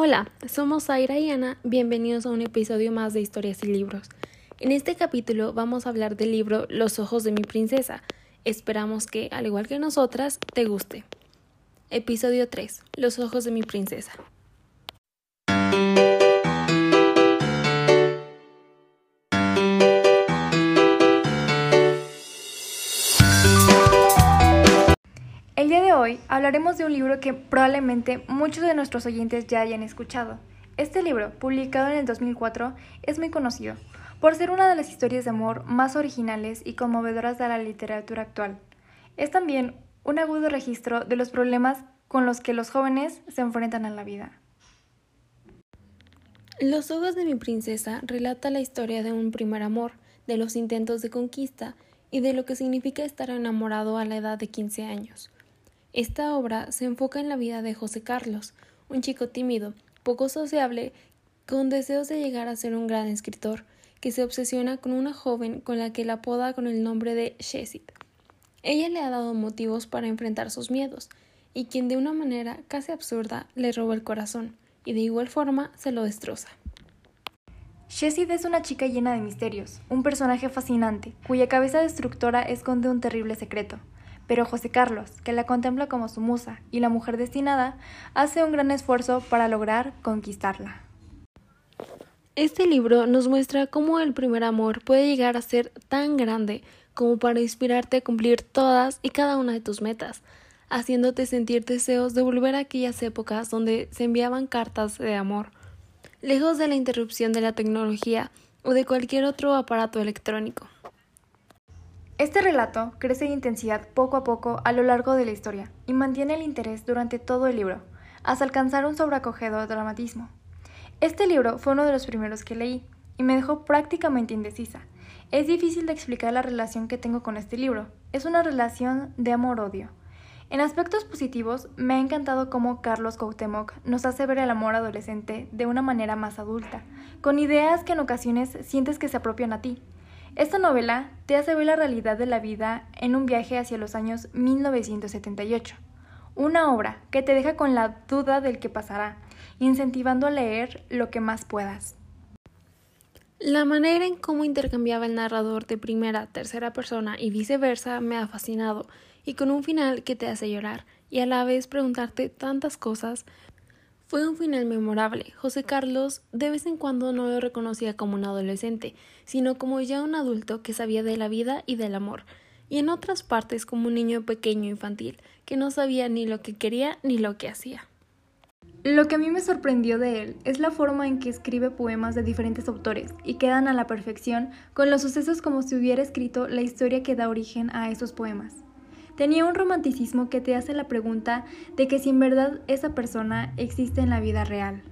Hola, somos Zaira y Ana, bienvenidos a un episodio más de Historias y Libros. En este capítulo vamos a hablar del libro Los ojos de mi princesa. Esperamos que, al igual que nosotras, te guste. Episodio 3. Los ojos de mi princesa. El día de hoy hablaremos de un libro que probablemente muchos de nuestros oyentes ya hayan escuchado. Este libro, publicado en el 2004, es muy conocido por ser una de las historias de amor más originales y conmovedoras de la literatura actual. Es también un agudo registro de los problemas con los que los jóvenes se enfrentan en la vida. Los ojos de mi princesa relata la historia de un primer amor, de los intentos de conquista y de lo que significa estar enamorado a la edad de 15 años. Esta obra se enfoca en la vida de José Carlos, un chico tímido, poco sociable, con deseos de llegar a ser un gran escritor, que se obsesiona con una joven con la que la apoda con el nombre de Shesit. Ella le ha dado motivos para enfrentar sus miedos, y quien de una manera casi absurda le roba el corazón, y de igual forma se lo destroza. Shesid es una chica llena de misterios, un personaje fascinante, cuya cabeza destructora esconde un terrible secreto. Pero José Carlos, que la contempla como su musa y la mujer destinada, hace un gran esfuerzo para lograr conquistarla. Este libro nos muestra cómo el primer amor puede llegar a ser tan grande como para inspirarte a cumplir todas y cada una de tus metas, haciéndote sentir deseos de volver a aquellas épocas donde se enviaban cartas de amor, lejos de la interrupción de la tecnología o de cualquier otro aparato electrónico. Este relato crece en intensidad poco a poco a lo largo de la historia y mantiene el interés durante todo el libro, hasta alcanzar un sobreacogedor dramatismo. Este libro fue uno de los primeros que leí y me dejó prácticamente indecisa. Es difícil de explicar la relación que tengo con este libro. Es una relación de amor-odio. En aspectos positivos, me ha encantado cómo Carlos Cuauhtémoc nos hace ver el amor adolescente de una manera más adulta, con ideas que en ocasiones sientes que se apropian a ti. Esta novela te hace ver la realidad de la vida en un viaje hacia los años 1978. Una obra que te deja con la duda del que pasará, incentivando a leer lo que más puedas. La manera en cómo intercambiaba el narrador de primera tercera persona y viceversa me ha fascinado, y con un final que te hace llorar y a la vez preguntarte tantas cosas, fue un final memorable. José Carlos de vez en cuando no lo reconocía como un adolescente, sino como ya un adulto que sabía de la vida y del amor, y en otras partes como un niño pequeño infantil, que no sabía ni lo que quería ni lo que hacía. Lo que a mí me sorprendió de él es la forma en que escribe poemas de diferentes autores y quedan a la perfección con los sucesos como si hubiera escrito la historia que da origen a esos poemas. Tenía un romanticismo que te hace la pregunta de que si en verdad esa persona existe en la vida real.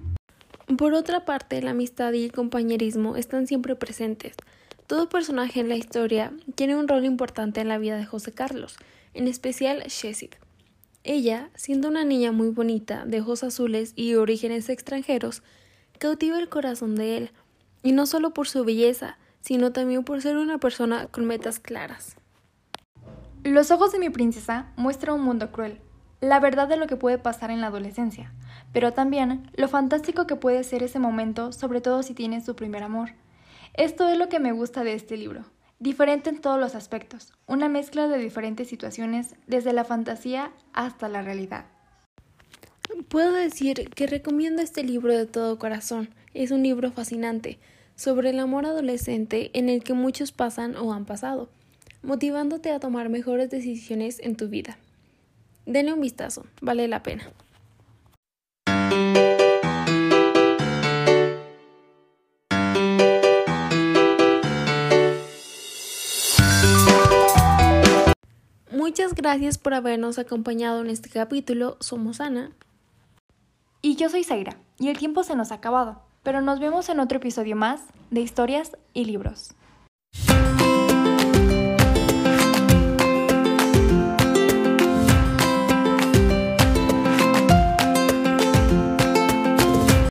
Por otra parte, la amistad y el compañerismo están siempre presentes. Todo personaje en la historia tiene un rol importante en la vida de José Carlos, en especial Shesid. Ella, siendo una niña muy bonita, de ojos azules y orígenes extranjeros, cautiva el corazón de él, y no solo por su belleza, sino también por ser una persona con metas claras. Los ojos de mi princesa muestran un mundo cruel, la verdad de lo que puede pasar en la adolescencia, pero también lo fantástico que puede ser ese momento, sobre todo si tienes su primer amor. Esto es lo que me gusta de este libro, diferente en todos los aspectos, una mezcla de diferentes situaciones, desde la fantasía hasta la realidad. Puedo decir que recomiendo este libro de todo corazón. Es un libro fascinante sobre el amor adolescente en el que muchos pasan o han pasado motivándote a tomar mejores decisiones en tu vida. Denle un vistazo, vale la pena. Muchas gracias por habernos acompañado en este capítulo. Somos Ana. Y yo soy Zaira, y el tiempo se nos ha acabado, pero nos vemos en otro episodio más de Historias y Libros.